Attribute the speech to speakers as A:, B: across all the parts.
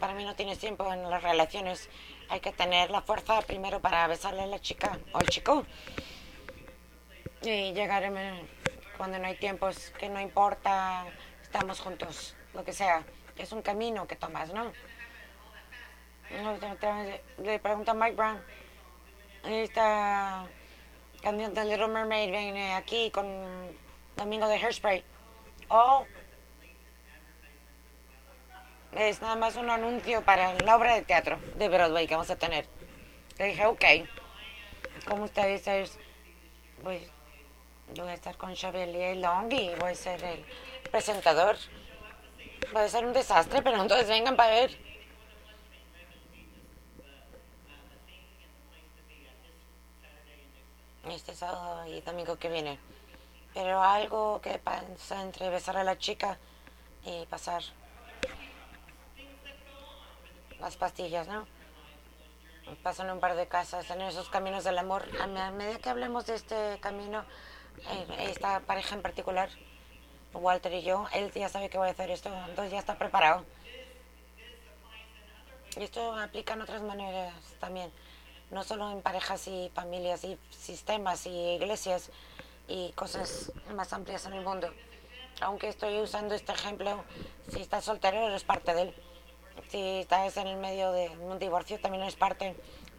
A: Para mí no tienes tiempo en las relaciones. Hay que tener la fuerza primero para besarle a la chica o al chico. Y llegar cuando no hay tiempos, que no importa, estamos juntos, lo que sea. Es un camino que tomas, ¿no? Le pregunto a Mike Brown. Esta canción de Little Mermaid viene aquí con Domingo de Hairspray. Oh, es nada más un anuncio para la obra de teatro de Broadway que vamos a tener. Le dije, ok. Como usted dice, es- pues voy a estar con Chevalier Long y voy a ser el presentador. Va a ser un desastre, pero entonces vengan para ver. Este sábado y domingo que viene. Pero algo que pasa entre besar a la chica y pasar las pastillas, ¿no? Pasan un par de casas en esos caminos del amor. A me- a medida que hablemos de este camino, eh, esta pareja en particular, Walter y yo, él ya sabe que voy a hacer esto, entonces ya está preparado. Y esto aplica en otras maneras también, no solo en parejas y familias y sistemas y iglesias y cosas más amplias en el mundo. Aunque estoy usando este ejemplo, si estás soltero eres parte de él. Si estás en el medio de un divorcio también eres parte.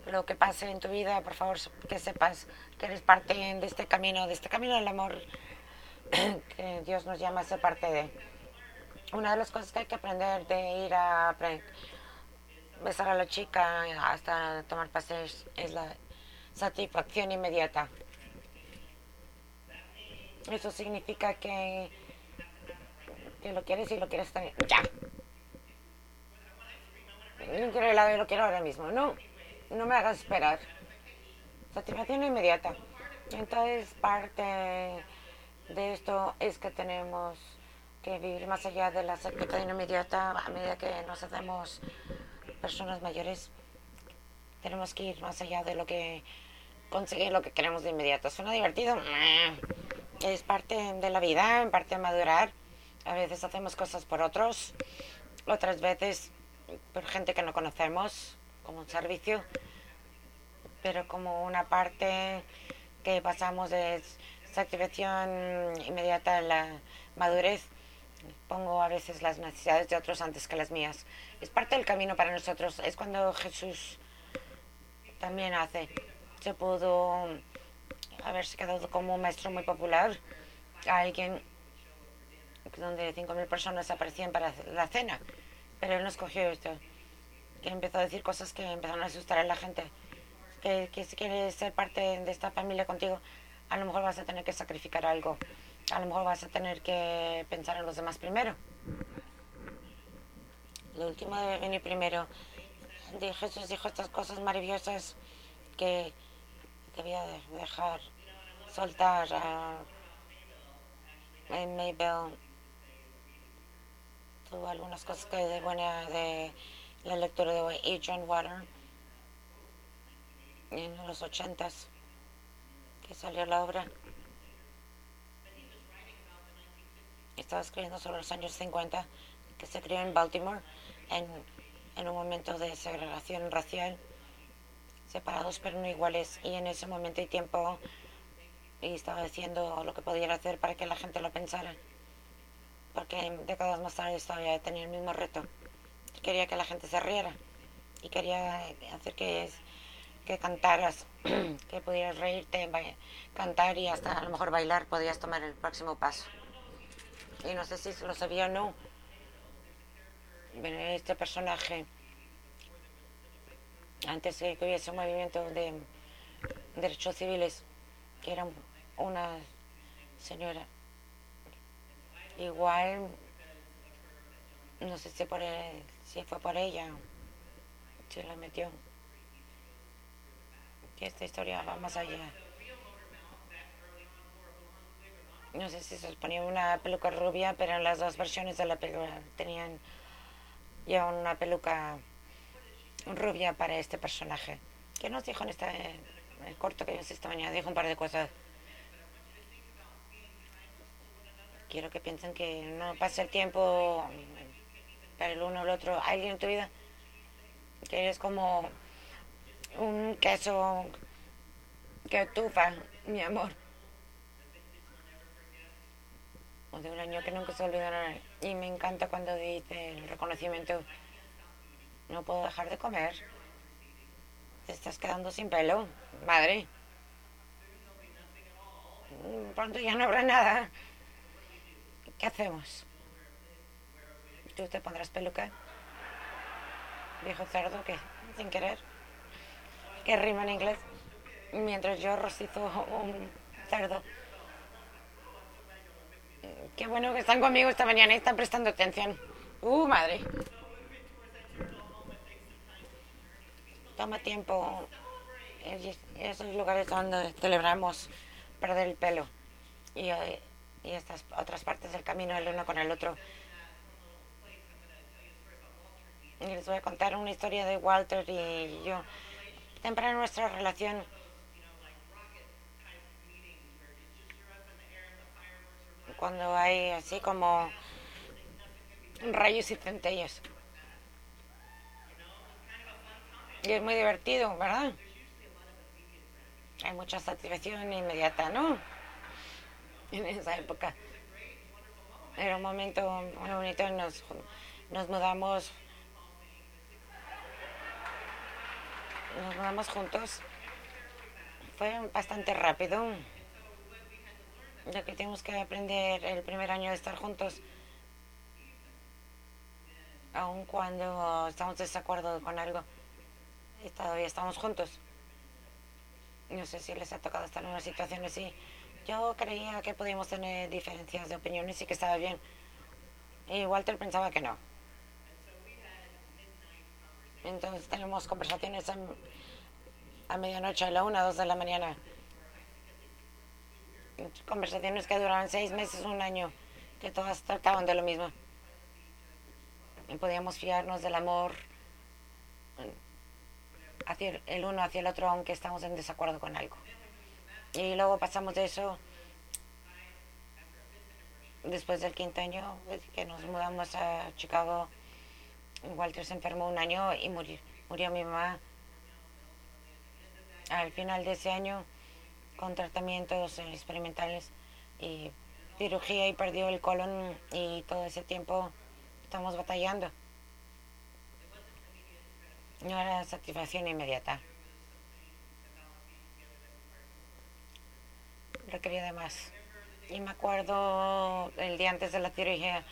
A: Lo que pase en tu vida, por favor, que sepas que eres parte de este camino, de este camino del amor que Dios nos llama a ser parte de. Una de las cosas que hay que aprender de ir a besar a la chica hasta tomar paseos es la satisfacción inmediata. Eso significa que, que lo quieres y lo quieres tener ya. No quiero helado, lo quiero ahora mismo. No, no me hagas esperar. Satisfacción inmediata. Entonces, parte de esto es que tenemos que vivir más allá de la satisfacción inmediata a medida que nos hacemos personas mayores. Tenemos que ir más allá de lo que conseguir lo que queremos de inmediato. ¿Suena divertido? Es parte de la vida, en parte de madurar. A veces hacemos cosas por otros, otras veces por gente que no conocemos, como un servicio, pero como una parte que pasamos de satisfacción inmediata a la madurez. Pongo a veces las necesidades de otros antes que las mías. Es parte del camino para nosotros. Es cuando Jesús también hace. Se pudo haberse quedado como un maestro muy popular, alguien donde 5.000 personas aparecían para la cena, pero él no escogió esto, que empezó a decir cosas que empezaron a asustar a la gente, que, que si quieres ser parte de esta familia contigo, a lo mejor vas a tener que sacrificar algo, a lo mejor vas a tener que pensar en los demás primero. Lo último debe venir primero. Jesús dijo estas cosas maravillosas que debía de dejar soltar a Maybell tuvo algunas cosas que de buena de la lectura de John Water en los ochentas que salió la obra. Estaba escribiendo sobre los años 50 que se crió en Baltimore en, en un momento de segregación racial separados pero no iguales y en ese momento y tiempo y estaba diciendo lo que podía hacer para que la gente lo pensara porque décadas más tarde todavía tenía el mismo reto quería que la gente se riera y quería hacer que, que cantaras que pudieras reírte cantar y hasta a lo mejor bailar podías tomar el próximo paso y no sé si lo sabía o no este personaje antes que hubiese un movimiento de derechos civiles, que era una señora. Igual, no sé si, por si fue por ella, si la metió. Que esta historia va más allá. No sé si se ponía una peluca rubia, pero en las dos versiones de la película tenían ya una peluca rubia para este personaje. ¿Qué nos dijo en este en el corto que vimos esta mañana? Dijo un par de cosas. Quiero que piensen que no pasa el tiempo para el uno o el otro. ¿Hay alguien en tu vida que es como un queso que tufa, mi amor. O de un año que nunca se olvidará. Y me encanta cuando dice el reconocimiento, no puedo dejar de comer. Te estás quedando sin pelo, madre. Pronto ya no habrá nada. ¿Qué hacemos? ¿Tú te pondrás peluca? Viejo cerdo que, sin querer, que rima en inglés. Mientras yo rocizo un cerdo. Qué bueno que están conmigo esta mañana y están prestando atención. ¡Uh, madre! Toma tiempo. Esos lugares donde celebramos perder el pelo. Y, y estas otras partes del camino el uno con el otro. Y les voy a contar una historia de Walter y yo. Temprano nuestra relación cuando hay así como rayos y centellas. Y es muy divertido, ¿verdad? Hay mucha satisfacción inmediata, ¿no? En esa época. Era un momento muy bonito, nos, nos mudamos. Nos mudamos juntos. Fue bastante rápido ya que tenemos que aprender el primer año de estar juntos, aun cuando estamos de desacuerdo con algo, y todavía estamos juntos. No sé si les ha tocado estar en una situación así. Yo creía que podíamos tener diferencias de opiniones y que estaba bien. Y Walter pensaba que no. Entonces tenemos conversaciones a, a medianoche, a la una, dos de la mañana conversaciones que duraban seis meses, un año, que todas trataban de lo mismo. Y podíamos fiarnos del amor hacia el uno hacia el otro, aunque estamos en desacuerdo con algo. Y luego pasamos de eso, después del quinto año, pues, que nos mudamos a Chicago. Walter se enfermó un año y murió, murió mi mamá. Al final de ese año con tratamientos experimentales y cirugía y perdió el colon y todo ese tiempo estamos batallando. No era satisfacción inmediata. Requería de más. Y me acuerdo el día antes de la cirugía,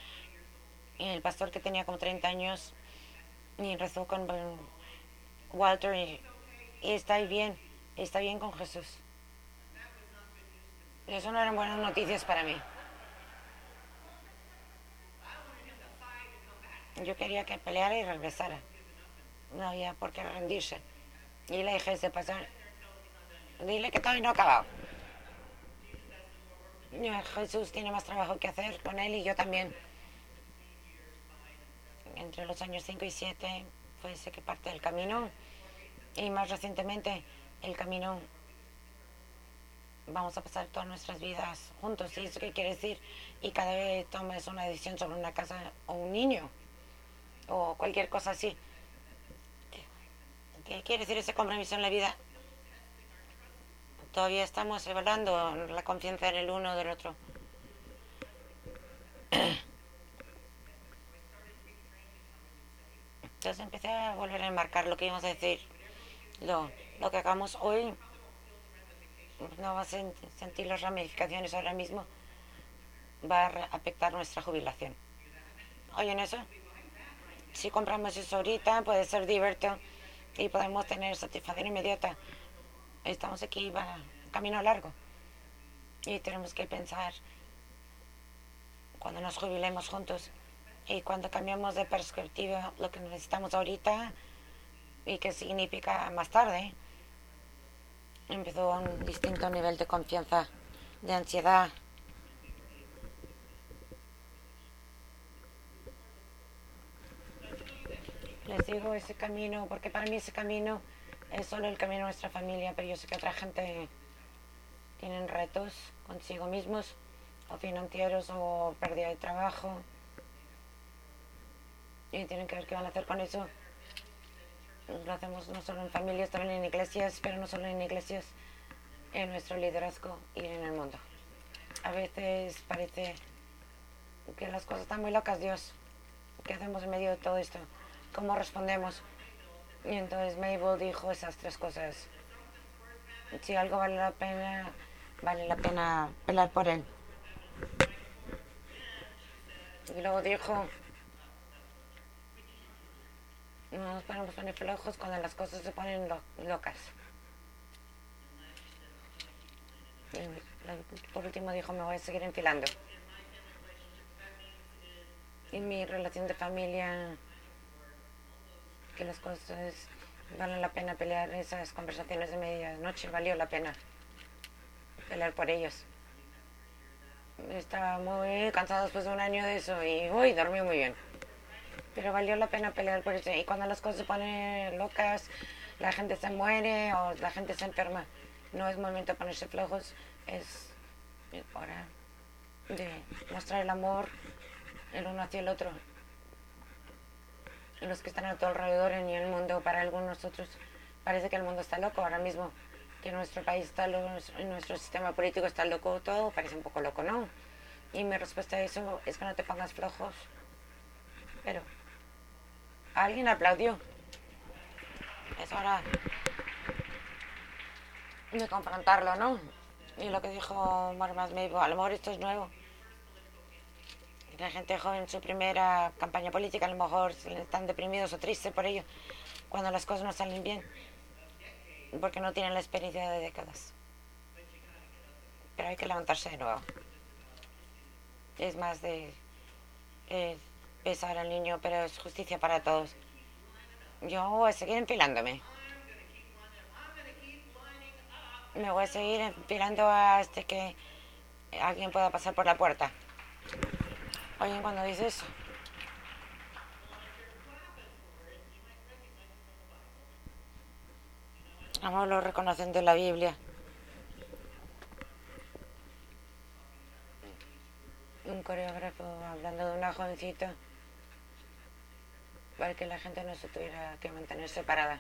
A: el pastor que tenía como 30 años y rezó con Walter y, y está bien, está bien con Jesús. Eso no eran buenas noticias para mí. Yo quería que peleara y regresara. No había por qué rendirse. Y le dije ese pasar, dile que todavía no ha acabado. Jesús tiene más trabajo que hacer con él y yo también. Entre los años 5 y 7 fue ese que parte del camino. Y más recientemente el camino vamos a pasar todas nuestras vidas juntos. ¿Y eso qué quiere decir? Y cada vez tomes una decisión sobre una casa o un niño o cualquier cosa así. ¿Qué quiere decir ese compromiso en la vida? Todavía estamos evaluando la confianza en el uno del otro. Entonces empecé a volver a enmarcar lo que íbamos a decir. Lo, lo que hagamos hoy no va a sentir las ramificaciones ahora mismo, va a afectar nuestra jubilación. ¿Oyen eso? Si compramos eso ahorita, puede ser divertido y podemos tener satisfacción inmediata. Estamos aquí, va camino largo. Y tenemos que pensar cuando nos jubilemos juntos y cuando cambiamos de perspectiva lo que necesitamos ahorita y qué significa más tarde empezó un distinto nivel de confianza, de ansiedad. Les digo ese camino, porque para mí ese camino es solo el camino de nuestra familia, pero yo sé que otra gente tienen retos consigo mismos, o financieros, o pérdida de trabajo, y tienen que ver qué van a hacer con eso. Lo hacemos no solo en familias, también en iglesias, pero no solo en iglesias, en nuestro liderazgo y en el mundo. A veces parece que las cosas están muy locas, Dios. ¿Qué hacemos en medio de todo esto? ¿Cómo respondemos? Y entonces Mabel dijo esas tres cosas. Si algo vale la pena, vale la pena pelear por él. Y luego dijo, no nos podemos poner flojos cuando las cosas se ponen locas. Y por último dijo, me voy a seguir enfilando. Y mi relación de familia, que las cosas valen la pena pelear, esas conversaciones de medianoche, valió la pena pelear por ellos. Estaba muy cansado después de un año de eso y uy, dormí muy bien. Pero valió la pena pelear por eso. Y cuando las cosas se ponen locas, la gente se muere o la gente se enferma, no es momento de ponerse flojos, es hora de mostrar el amor el uno hacia el otro. Los que están a tu alrededor en el mundo, para algunos otros, parece que el mundo está loco ahora mismo que nuestro país está loco, nuestro sistema político está loco, todo parece un poco loco, ¿no? Y mi respuesta a eso es que no te pongas flojos. Pero alguien aplaudió. Es hora de confrontarlo, ¿no? Y lo que dijo Marmas dijo, a lo mejor esto es nuevo. La gente joven en su primera campaña política a lo mejor están deprimidos o tristes por ello, cuando las cosas no salen bien porque no tienen la experiencia de décadas. Pero hay que levantarse de nuevo. Es más de eh, pesar al niño, pero es justicia para todos. Yo voy a seguir empilándome. Me voy a seguir empilando hasta que alguien pueda pasar por la puerta. Oye, cuando dices eso. Vamos, lo reconocen de la Biblia. Un coreógrafo hablando de una jovencita para que la gente no se tuviera que mantener separada.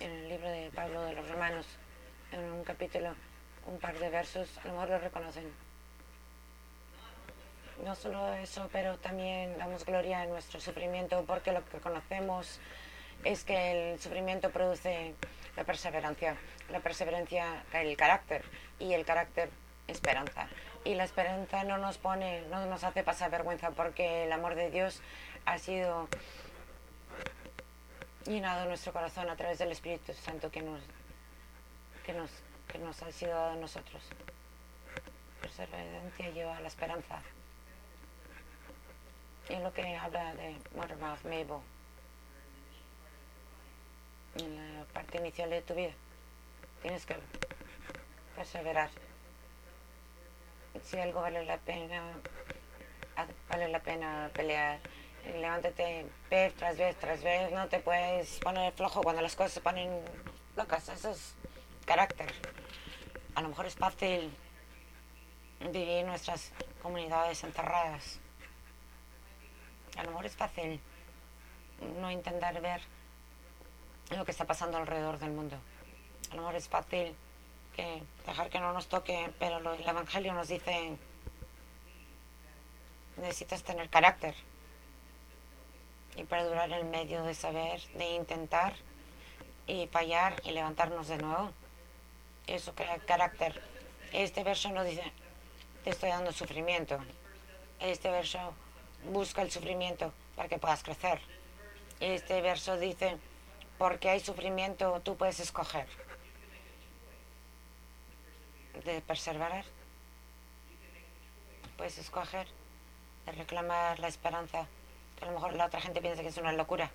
A: En el libro de Pablo de los Romanos, en un capítulo, un par de versos, a lo mejor lo reconocen. No solo eso, pero también damos gloria a nuestro sufrimiento porque lo que conocemos es que el sufrimiento produce la perseverancia, la perseverancia el carácter y el carácter esperanza. Y la esperanza no nos pone, no nos hace pasar vergüenza porque el amor de Dios ha sido llenado en nuestro corazón a través del Espíritu Santo que nos, que nos, que nos ha sido dado a nosotros. Perseverancia lleva a la esperanza. Es lo que habla de Mormouth Mabel en la parte inicial de tu vida. Tienes que perseverar. Si algo vale la pena, vale la pena pelear. Levántate vez tras vez tras vez. No te puedes poner flojo cuando las cosas se ponen locas. Eso es carácter. A lo mejor es fácil vivir nuestras comunidades encerradas. A lo mejor es fácil no intentar ver lo que está pasando alrededor del mundo. A lo mejor es fácil que dejar que no nos toque, pero el Evangelio nos dice, necesitas tener carácter y perdurar en medio de saber, de intentar y fallar y levantarnos de nuevo. Eso crea carácter. Este verso no dice, te estoy dando sufrimiento. Este verso busca el sufrimiento para que puedas crecer. Este verso dice, porque hay sufrimiento, tú puedes escoger de perseverar. Puedes escoger de reclamar la esperanza, a lo mejor la otra gente piensa que es una locura.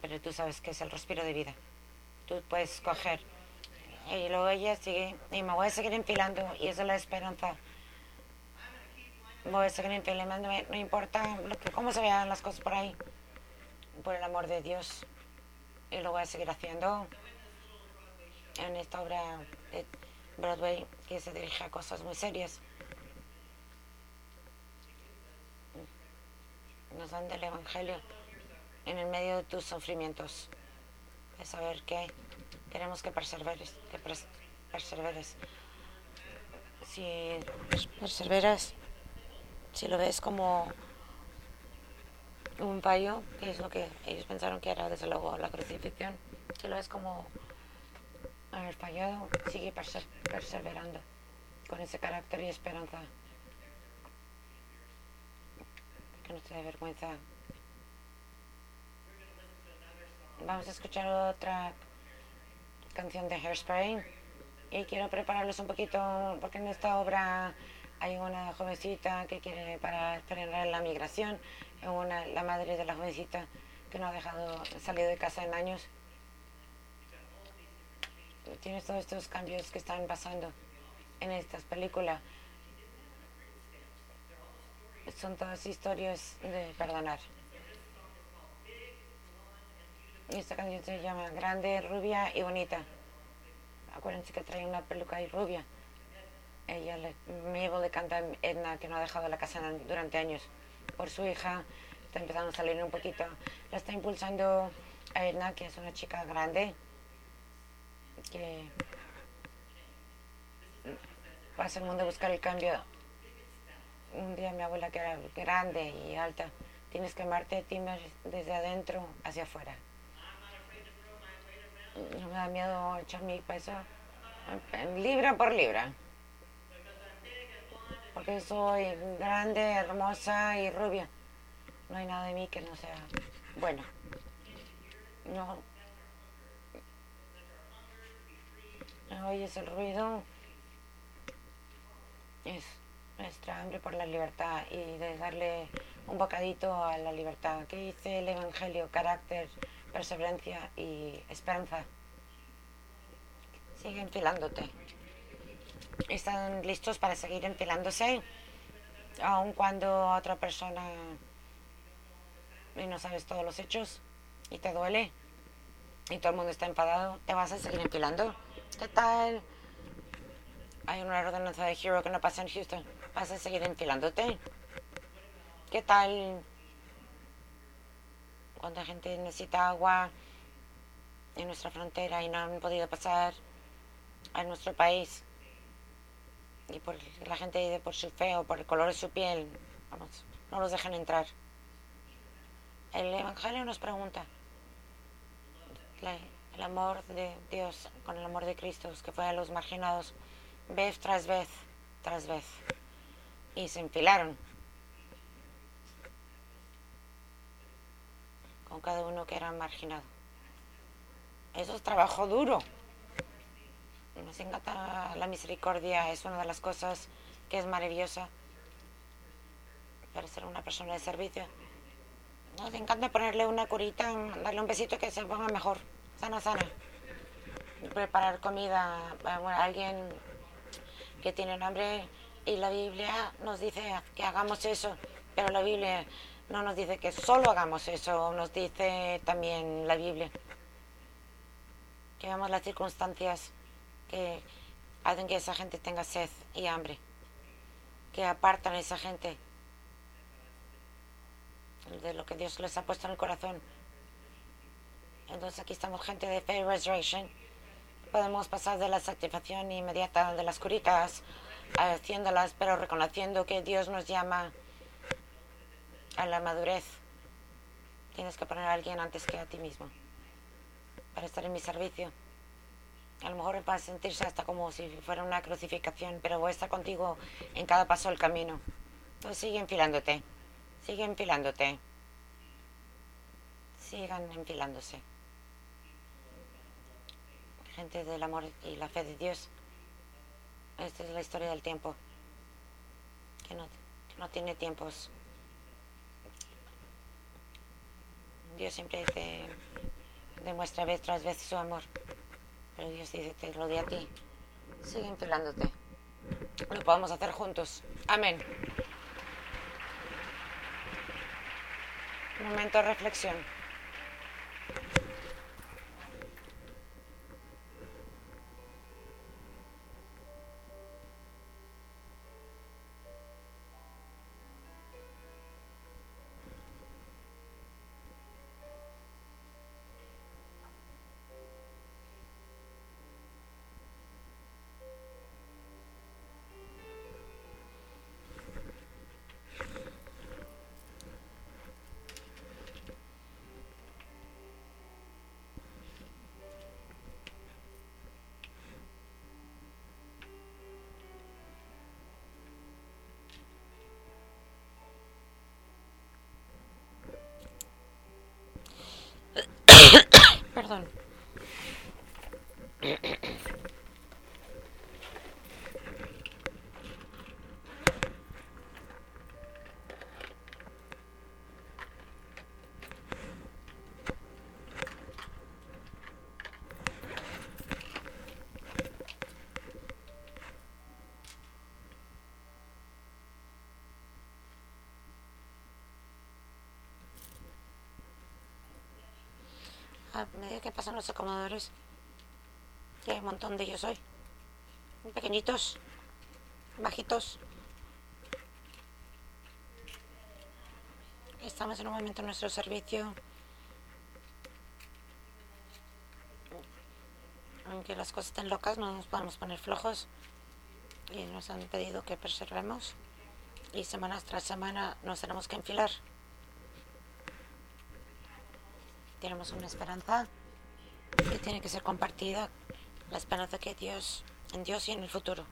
A: Pero tú sabes que es el respiro de vida. Tú puedes escoger. Y luego ella sigue, y me voy a seguir enfilando, y esa es la esperanza. Voy a seguir enfilándome, no importa lo que, cómo se vean las cosas por ahí por el amor de Dios. Y lo voy a seguir haciendo en esta obra de Broadway que se dirige a cosas muy serias. nos dan del Evangelio en el medio de tus sufrimientos. Es saber que queremos que perseveres, que perseveres. Si perseveras, si lo ves como un fallo, que es lo que ellos pensaron que era desde luego la crucifixión, si lo ves como haber fallado, sigue perseverando con ese carácter y esperanza. Que no te dé vergüenza. Vamos a escuchar otra canción de Hairspray y quiero prepararlos un poquito porque en esta obra hay una jovencita que quiere para frenar la migración, una, la madre de la jovencita que no ha dejado salido de casa en años. Tienes todos estos cambios que están pasando en estas películas. Son todas historias de perdonar. Y esta canción se llama Grande, Rubia y Bonita. Acuérdense que trae una peluca y rubia. Ella le, llevo de cantar Edna, que no ha dejado la casa durante años. Por su hija, está empezando a salir un poquito. La está impulsando a Edna, que es una chica grande, que pasa el mundo a buscar el cambio. Un día mi abuela, que era grande y alta, tienes que amarte a desde adentro hacia afuera. No me da miedo echar mi peso libra por libra. Porque soy grande, hermosa y rubia. No hay nada de mí que no sea bueno. No. oyes el ruido es nuestra hambre por la libertad y de darle un bocadito a la libertad. ¿Qué dice el Evangelio? Carácter, perseverancia y esperanza. Sigue enfilándote. Están listos para seguir enfilándose, aun cuando otra persona y no sabes todos los hechos y te duele y todo el mundo está enfadado, ¿te vas a seguir enfilando? ¿Qué tal? hay una ordenanza de Hero que no pasa en Houston, vas a seguir enfilándote. ¿Qué tal cuando la gente necesita agua en nuestra frontera y no han podido pasar a nuestro país? Y por la gente por su fe o por el color de su piel, vamos, no los dejan entrar. El Evangelio nos pregunta el amor de Dios con el amor de Cristo, que fue a los marginados vez tras vez, tras vez. Y se enfilaron. Con cada uno que era marginado. Eso es trabajo duro. Nos encanta la misericordia, es una de las cosas que es maravillosa para ser una persona de servicio. Nos encanta ponerle una curita, darle un besito que se ponga mejor, sana, sana. Preparar comida a alguien que tienen hambre y la Biblia nos dice que hagamos eso, pero la Biblia no nos dice que solo hagamos eso, nos dice también la Biblia que veamos las circunstancias que hacen que esa gente tenga sed y hambre, que apartan a esa gente de lo que Dios les ha puesto en el corazón. Entonces aquí estamos gente de Faith Resurrection podemos pasar de la satisfacción inmediata de las curitas haciéndolas, pero reconociendo que Dios nos llama a la madurez. Tienes que poner a alguien antes que a ti mismo para estar en mi servicio. A lo mejor para sentirse hasta como si fuera una crucificación, pero voy a estar contigo en cada paso del camino. Entonces sigue enfilándote, sigue enfilándote. Sigan enfilándose gente del amor y la fe de Dios. Esta es la historia del tiempo, que no, no tiene tiempos. Dios siempre dice, demuestra vez tras vez su amor, pero Dios dice, te lo di a ti. Sigue empelándote. Lo podemos hacer juntos. Amén. Momento de reflexión. a medida que pasan los acomodadores, hay un montón de ellos hoy. Pequeñitos, bajitos. Estamos en un momento en nuestro servicio. Aunque las cosas estén locas, no nos podemos poner flojos. Y nos han pedido que preservemos. Y semana tras semana nos tenemos que enfilar. Tenemos una esperanza que tiene que ser compartida. La esperanza que Dios, en Dios y en el futuro.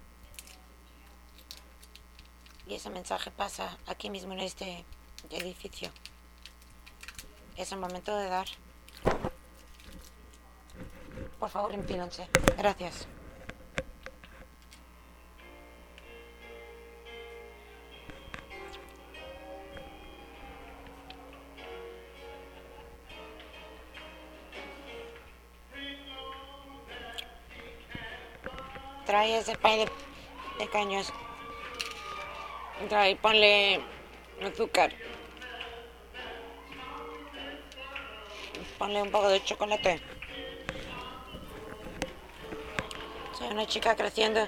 A: Y ese mensaje pasa aquí mismo en este edificio. Es el momento de dar. Por favor, empínense. Gracias. Trae ese pay de, de caños. Trae, ponle azúcar. Ponle un poco de chocolate. Soy una chica creciendo.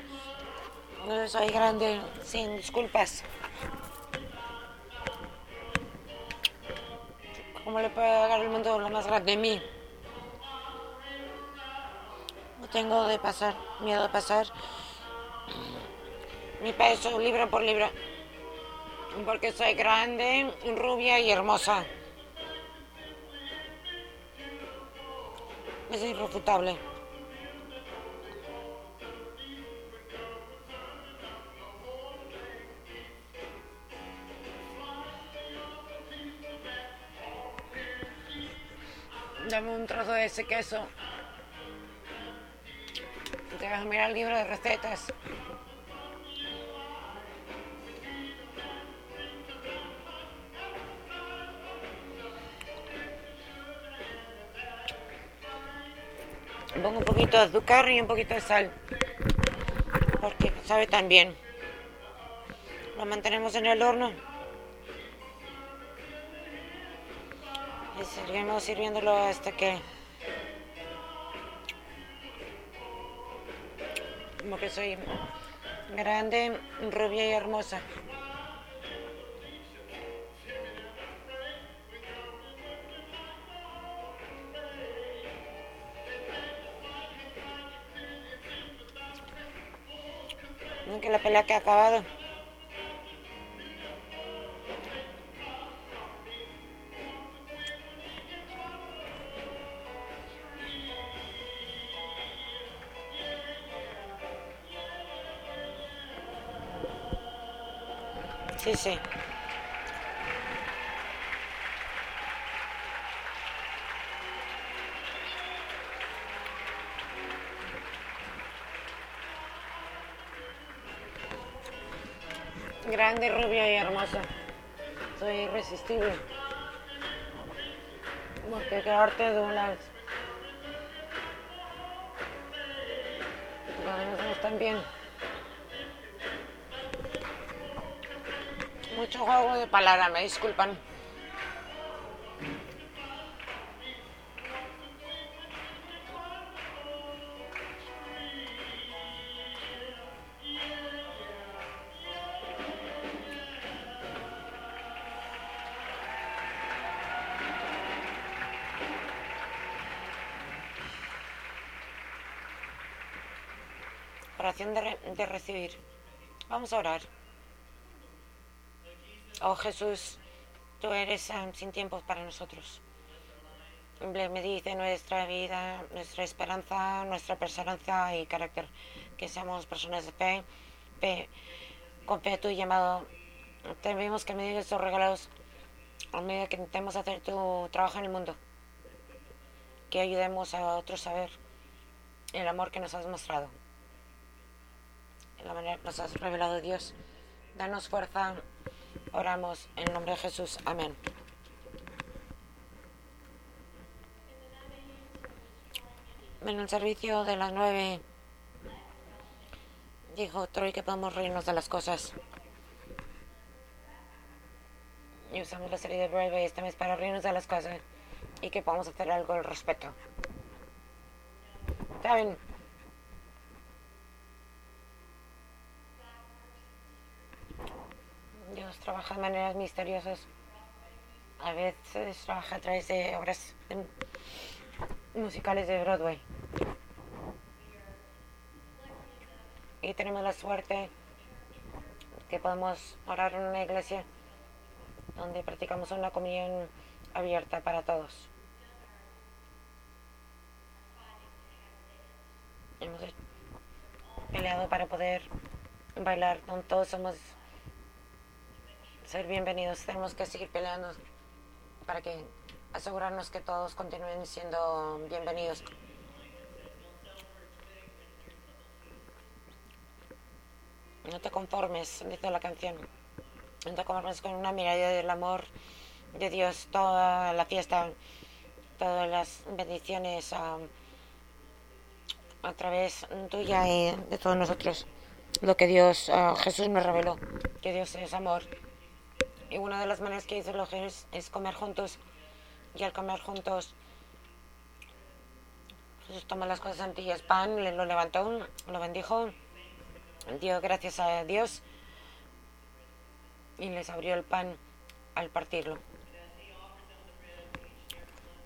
A: Soy grande, sin disculpas. ¿Cómo le puede dar el mundo lo más grande de mí? No tengo de pasar, miedo de pasar mi peso libra por libra. Porque soy grande, rubia y hermosa. Es irrefutable. Dame un trozo de ese queso. Vas a mirar el libro de recetas. Pongo un poquito de azúcar y un poquito de sal. Porque sabe tan bien. Lo mantenemos en el horno. Y seguimos sirviéndolo hasta que... Como que soy grande, rubia y hermosa. que la pelea que ha acabado. Sí, grande, rubia y hermosa. Soy irresistible. Porque quedarte de. No están bien. Mucho juego de palabras, me disculpan. Oración de, de recibir. Vamos a orar. Oh Jesús, tú eres um, sin tiempos para nosotros. Me dice nuestra vida, nuestra esperanza, nuestra perseverancia y carácter. Que seamos personas de fe, fe con fe tu llamado. Tenemos que medir estos regalos a medida que intentemos hacer tu trabajo en el mundo. Que ayudemos a otros a ver el amor que nos has mostrado la manera que nos has revelado Dios. Danos fuerza. Oramos en el nombre de Jesús. Amén. En el servicio de las nueve dijo Troy que podemos reírnos de las cosas. Y usamos la serie de Brave este mes para reírnos de las cosas y que podamos hacer algo al respecto. ¿Saben? Dios trabaja de maneras misteriosas. A veces trabaja a través de obras musicales de Broadway. Y tenemos la suerte que podemos orar en una iglesia donde practicamos una comunión abierta para todos. Hemos peleado para poder bailar, todos somos ser bienvenidos. Tenemos que seguir peleando para que asegurarnos que todos continúen siendo bienvenidos. No te conformes, dice la canción. No te conformes con una mirada del amor de Dios, toda la fiesta, todas las bendiciones a, a través tuya y de todos nosotros. Lo que Dios, Jesús nos reveló, que Dios es amor. Y una de las maneras que hizo los es, es comer juntos. Y al comer juntos, Jesús tomó las cosas antiguas, pan, lo levantó, lo bendijo, dio gracias a Dios y les abrió el pan al partirlo.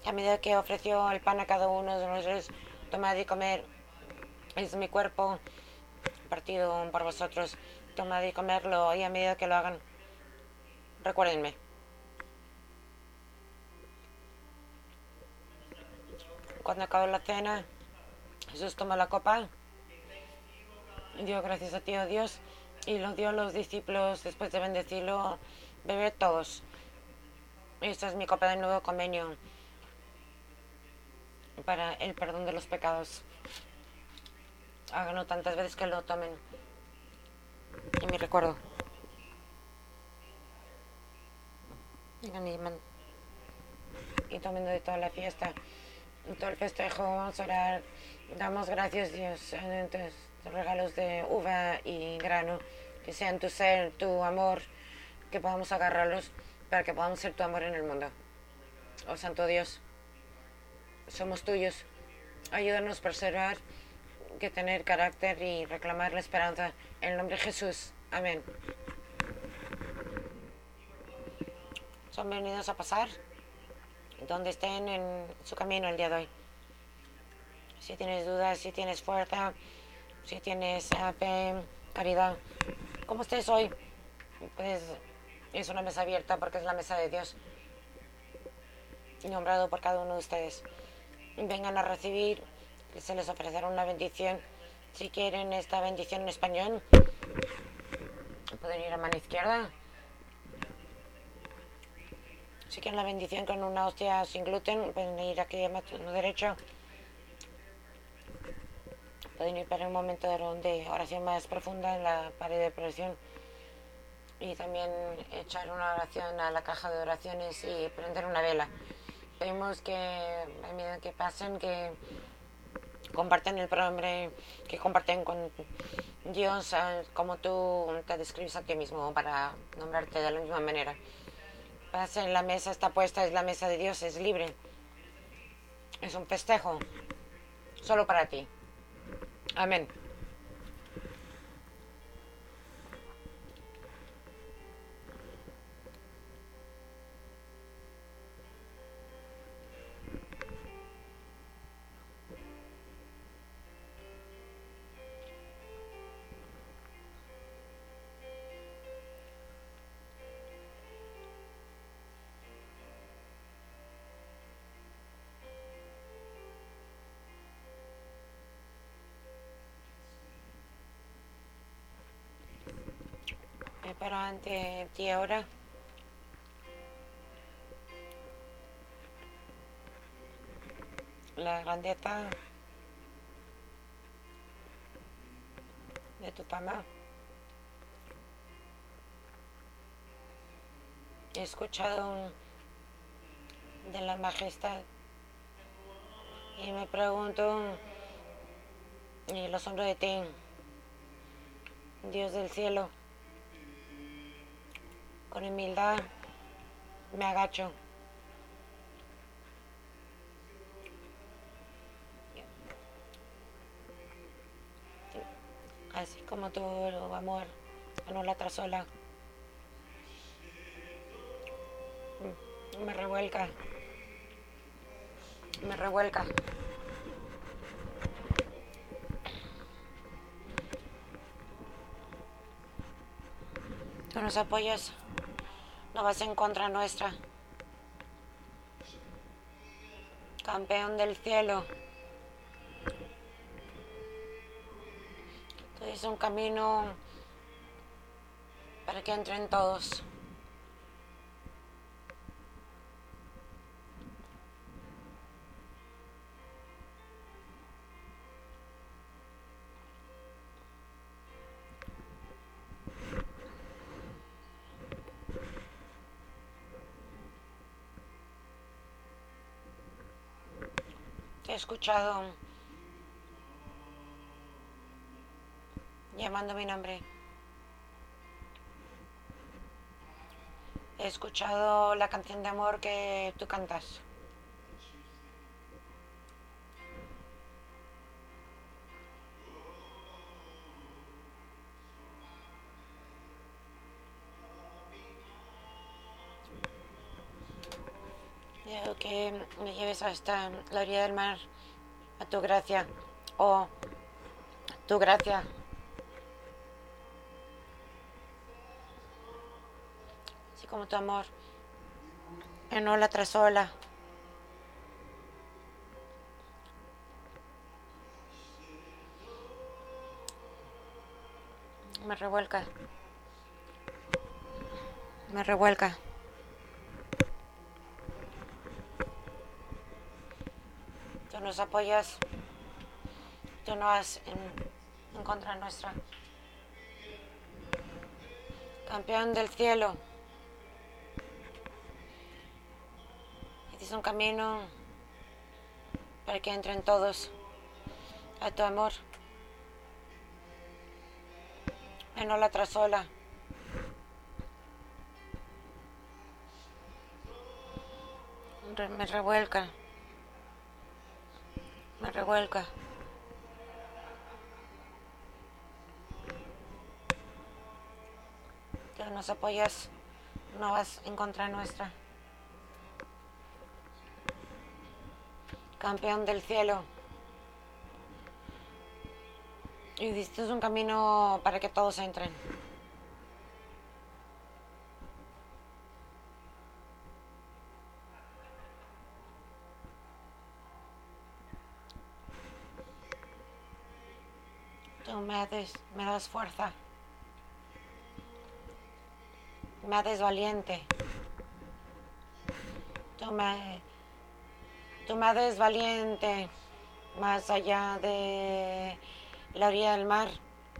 A: A medida que ofreció el pan a cada uno de nosotros, tomad y comer, es mi cuerpo partido por vosotros, tomad y comerlo, y a medida que lo hagan, recuérdenme. Cuando acabó la cena, Jesús tomó la copa, dio gracias a ti, oh Dios, y lo dio a los discípulos después de bendecirlo, beber todos. Esta es mi copa de nuevo convenio para el perdón de los pecados. Háganlo tantas veces que lo tomen. Y me recuerdo. Y tomen de toda la fiesta, todo el festejo, vamos a orar. Damos gracias, Dios, entonces, regalos de uva y grano, que sean tu ser, tu amor, que podamos agarrarlos para que podamos ser tu amor en el mundo. Oh Santo Dios, somos tuyos. Ayúdanos a preservar, que tener carácter y reclamar la esperanza. En el nombre de Jesús. Amén. Son bienvenidos a pasar donde estén en su camino el día de hoy. Si tienes dudas, si tienes fuerza, si tienes fe, caridad, como estés hoy, pues es una mesa abierta porque es la mesa de Dios, nombrado por cada uno de ustedes. Vengan a recibir, se les ofrecerá una bendición. Si quieren esta bendición en español, pueden ir a mano izquierda. Si quieren la bendición con una hostia sin gluten, pueden ir aquí a mano derecho. Pueden ir para un momento de oración más profunda en la pared de presión. Y también echar una oración a la caja de oraciones y prender una vela. Pedimos que a medida que pasen, que comparten el pronombre, que comparten con Dios como tú te describes a ti mismo para nombrarte de la misma manera en la mesa está puesta, es la mesa de Dios, es libre. Es un festejo, solo para ti. Amén. Ante ti ahora. La grandeza de tu fama. He escuchado de la majestad y me pregunto y lo asombro de ti, Dios del cielo. Con humildad me agacho. Así como tu amor, anulatra sola. Me revuelca. Me revuelca. Tú nos apoyas, no vas en contra nuestra. Campeón del cielo. Tú dices un camino para que entren todos. he escuchado llamando mi nombre. He escuchado la canción de amor que tú cantas. que me lleves hasta la orilla del mar, a tu gracia, o tu gracia. Así como tu amor, en ola tras ola. Me revuelca. Me revuelca. Nos apoyas, tú no vas en, contra nuestra. Campeón del cielo. es un camino para que entren todos a tu amor. En ola tras ola. Me revuelca revuelca. Que nos apoyas, no vas en contra nuestra. Campeón del cielo. Y diste un camino para que todos entren. Me, me das fuerza. Me haces valiente. Tú me, tú me valiente más allá de la orilla del mar,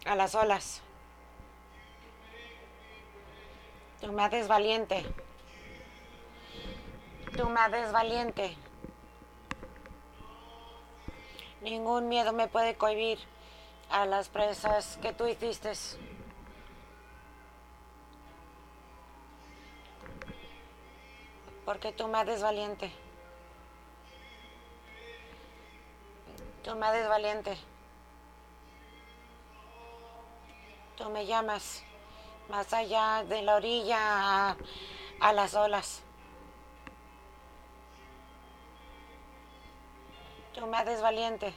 A: a las olas. Tú me haces valiente. Tú me haces valiente. Ningún miedo me puede cohibir a las presas que tú hiciste. Porque tú me haces valiente. Tú me haces valiente. Tú me llamas más allá de la orilla a, las olas. Tú me haces valiente.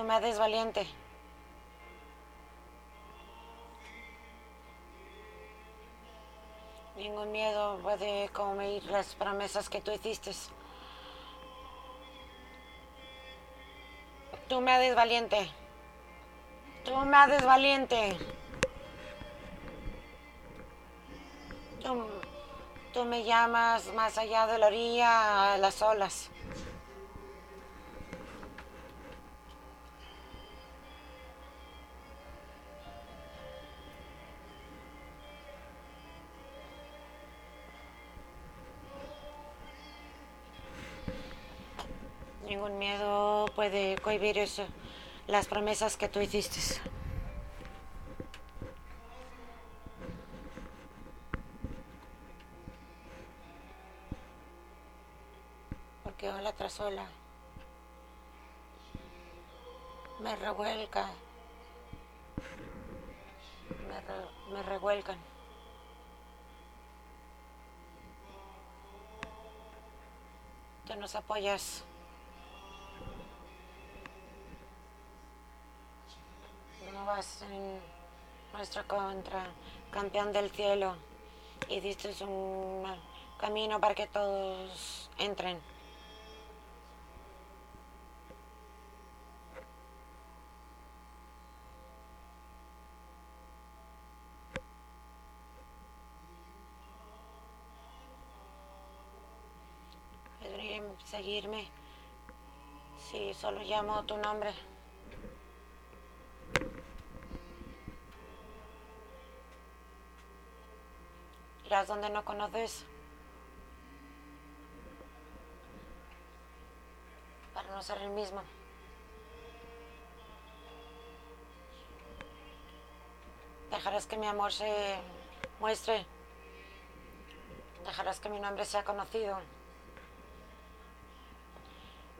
A: Tú me haces valiente. Ningún miedo puede comer las promesas que tú hiciste. Tú me haces valiente. Tú me haces valiente. Tú, tú me llamas más allá de la orilla a las olas. Ningún miedo puede cohibir eso, las promesas que tú hiciste. Porque ola tras ola me revuelca, me, re, me revuelcan. Te nos apoyas. Vas en nuestra contra, campeón del cielo, y diste un camino para que todos entren. seguirme si solo llamo tu nombre. Donde no conoces. Para no ser el mismo. Dejarás que mi amor se muestre. Dejarás que mi nombre sea conocido.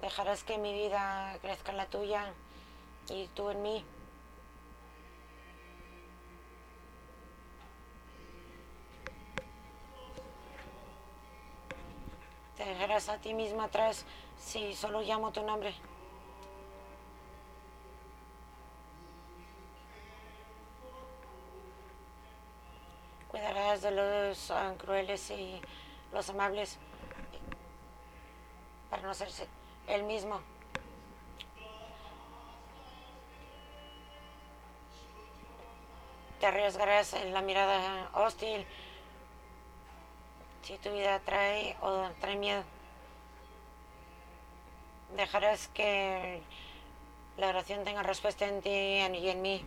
A: Dejarás que mi vida crezca en la tuya y tú en mí. A ti mismo atrás si solo llamo tu nombre. Cuidarás de los ah, crueles y los amables para no ser el mismo. Te arriesgarás en la mirada hostil si tu vida trae o trae miedo. Dejarás que la oración tenga respuesta en ti y en mí.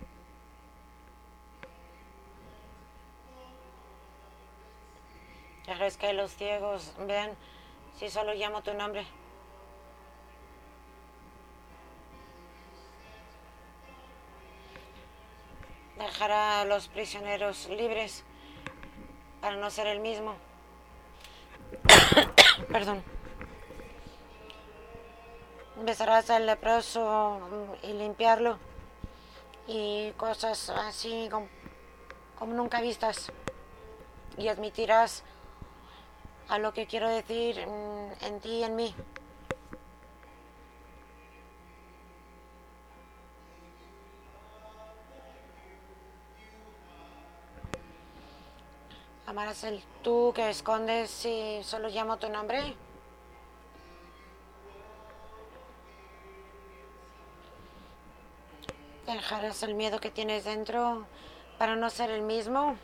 A: Dejarás que los ciegos vean si solo llamo tu nombre. Dejará a los prisioneros libres para no ser el mismo. Perdón. Besarás al leproso y limpiarlo. Y cosas así como, como nunca vistas. Y admitirás a lo que quiero decir mm, en ti y en mí. Amarás el tú que escondes si solo llamo tu nombre. Dejarás el miedo que tienes dentro para no ser el mismo.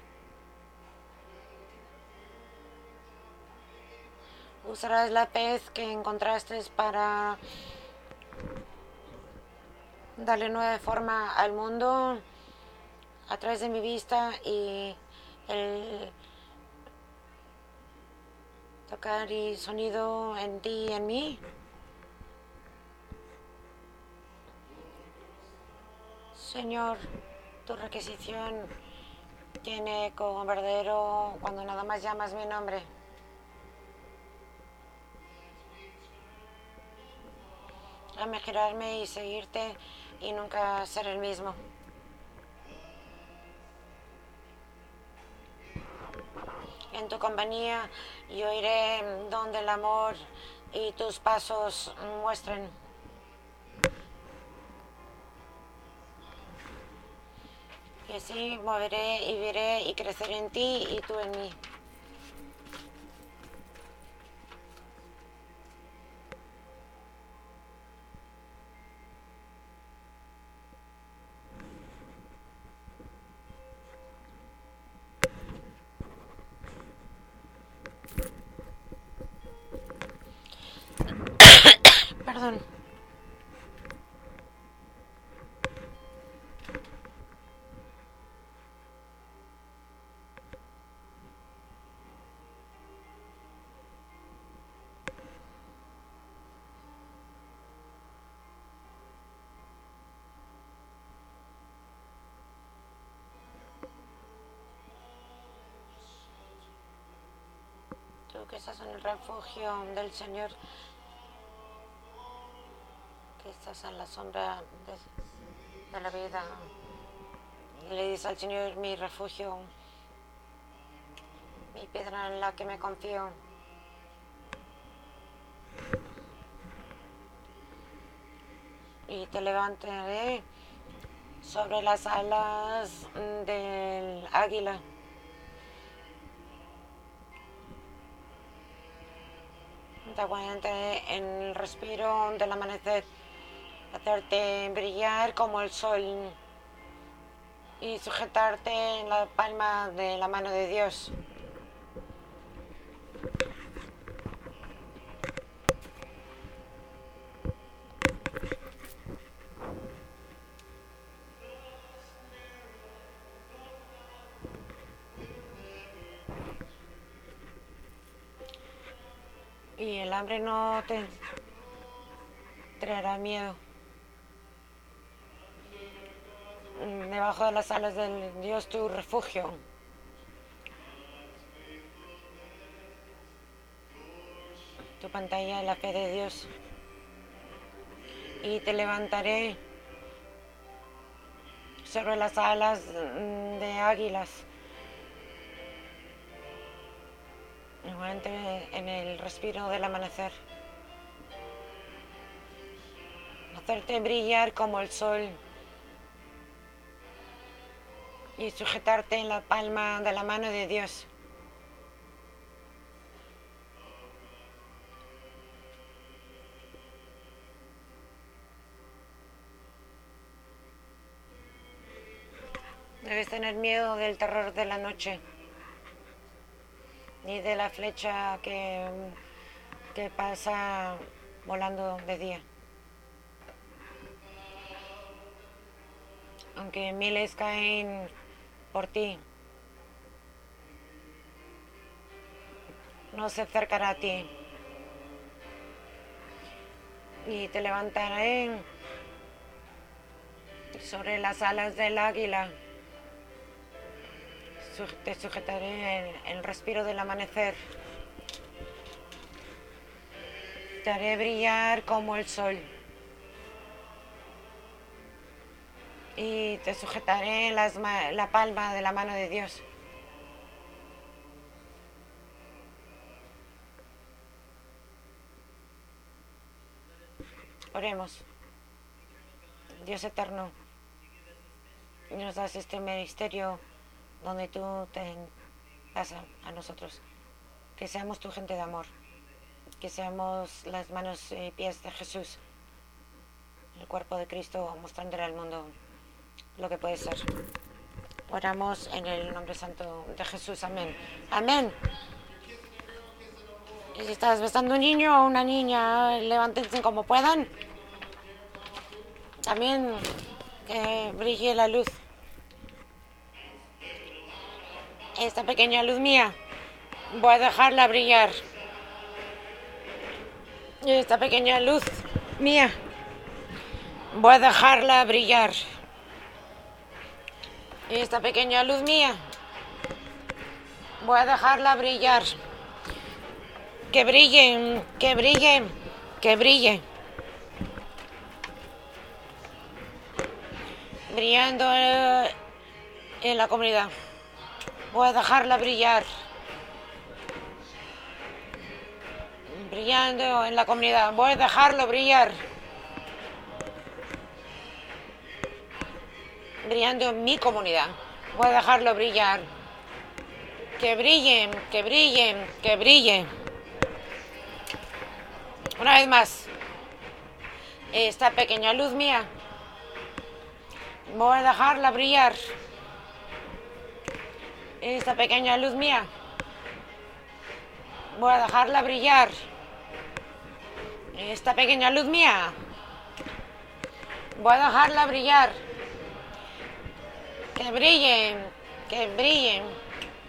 A: Usarás la pez que encontraste para darle nueva forma al mundo a través de mi vista y el tocar y sonido en ti y en mí. Señor, tu requisición tiene como verdadero cuando nada más llamas mi nombre. Déjame girarme y seguirte y nunca ser el mismo. en tu compañía yo iré donde el amor y tus pasos muestren. Y así moveré y veré y creceré en ti y tú en mí. que estás en el refugio del Señor, que estás en la sombra de la vida. Y le dices al Señor, mi refugio, mi piedra en la que me confío. Y te levantaré sobre las alas del águila. Te aguantaré en el respiro del amanecer, hacerte brillar como el sol y sujetarte en la palma de la mano de Dios. Hambre no te traerá miedo. Debajo de las alas del Dios tu refugio. Tu pantalla de la fe de Dios. Y te levantaré sobre las alas de águilas. Igualmente en el respiro del amanecer. Hacerte brillar como el sol. Y sujetarte en la palma de la mano de Dios. Debes tener miedo del terror de la noche ni de la flecha que, que pasa volando de día. Aunque miles caen por ti, no se acercará a ti. Y te levantaré sobre las alas del águila te sujetaré en el respiro del amanecer. Te haré brillar como el sol. Y te sujetaré en la palma de la mano de Dios. Oremos. Dios eterno, nos das este ministerio donde tú te vas a, nosotros. Que seamos tu gente de amor, que seamos las manos y pies de Jesús, el cuerpo de Cristo, mostrándole al mundo lo que puede ser. Oramos en el nombre santo de Jesús. Amén. Amén. Y si estás besando un niño o una niña, levántense como puedan. También que brille la luz. Esta pequeña luz mía, voy a dejarla brillar. Esta pequeña luz mía, voy a dejarla brillar. Esta pequeña luz mía, voy a dejarla brillar. Que brillen, que brillen, que brille. Brillando en la comunidad. Voy a dejarla brillar. Brillando en la comunidad. Voy a dejarlo brillar. Brillando en mi comunidad. Voy a dejarlo brillar. Que brillen, que brillen, que brillen. Una vez más. Esta pequeña luz mía. Voy a dejarla brillar esta pequeña luz mía. Voy a dejarla brillar. Esta pequeña luz mía. Voy a dejarla brillar. Que brillen, que brillen,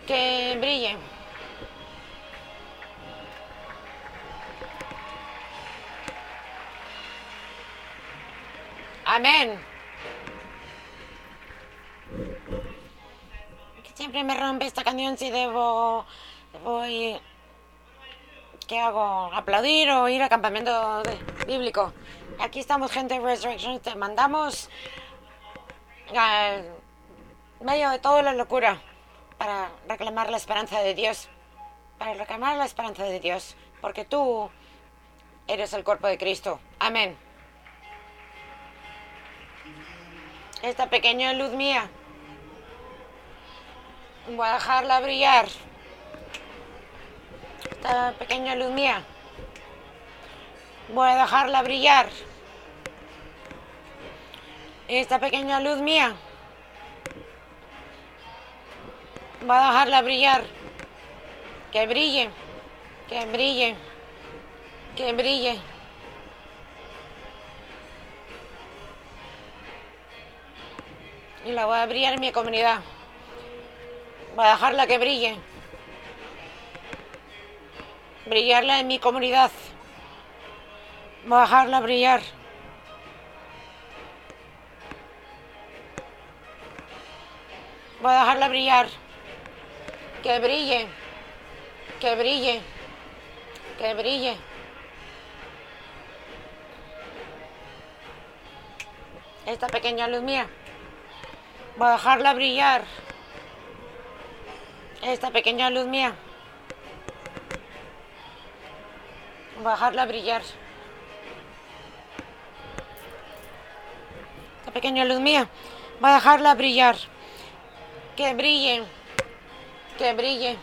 A: que brillen. Amén. Siempre me rompe esta canción si debo, voy ¿Qué hago? ¿Aplaudir o ir a campamento bíblico? Aquí estamos, gente de Resurrection. Te mandamos al medio de toda la locura para reclamar la esperanza de Dios, para reclamar la esperanza de Dios, porque tú eres el cuerpo de Cristo. Amén. Esta pequeña luz mía, voy a dejarla brillar. Esta pequeña luz mía, voy a dejarla brillar. Esta pequeña luz mía, voy a dejarla brillar. Que brille, que brille, que brille. Y la voy a brillar en mi comunidad. Voy a dejarla que brille. Brillarla en mi comunidad. Voy a dejarla brillar. Voy a dejarla brillar. Que brille. Que brille. Que brille. Esta pequeña luz mía. Voy a dejarla brillar. Esta pequeña luz mía. Voy a brillar. Esta pequeña luz mía. Voy a dejarla brillar. Que brille. Que brille.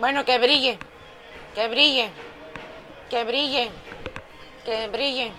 A: Bueno, que brille. Que brille. Que brille. Que brille.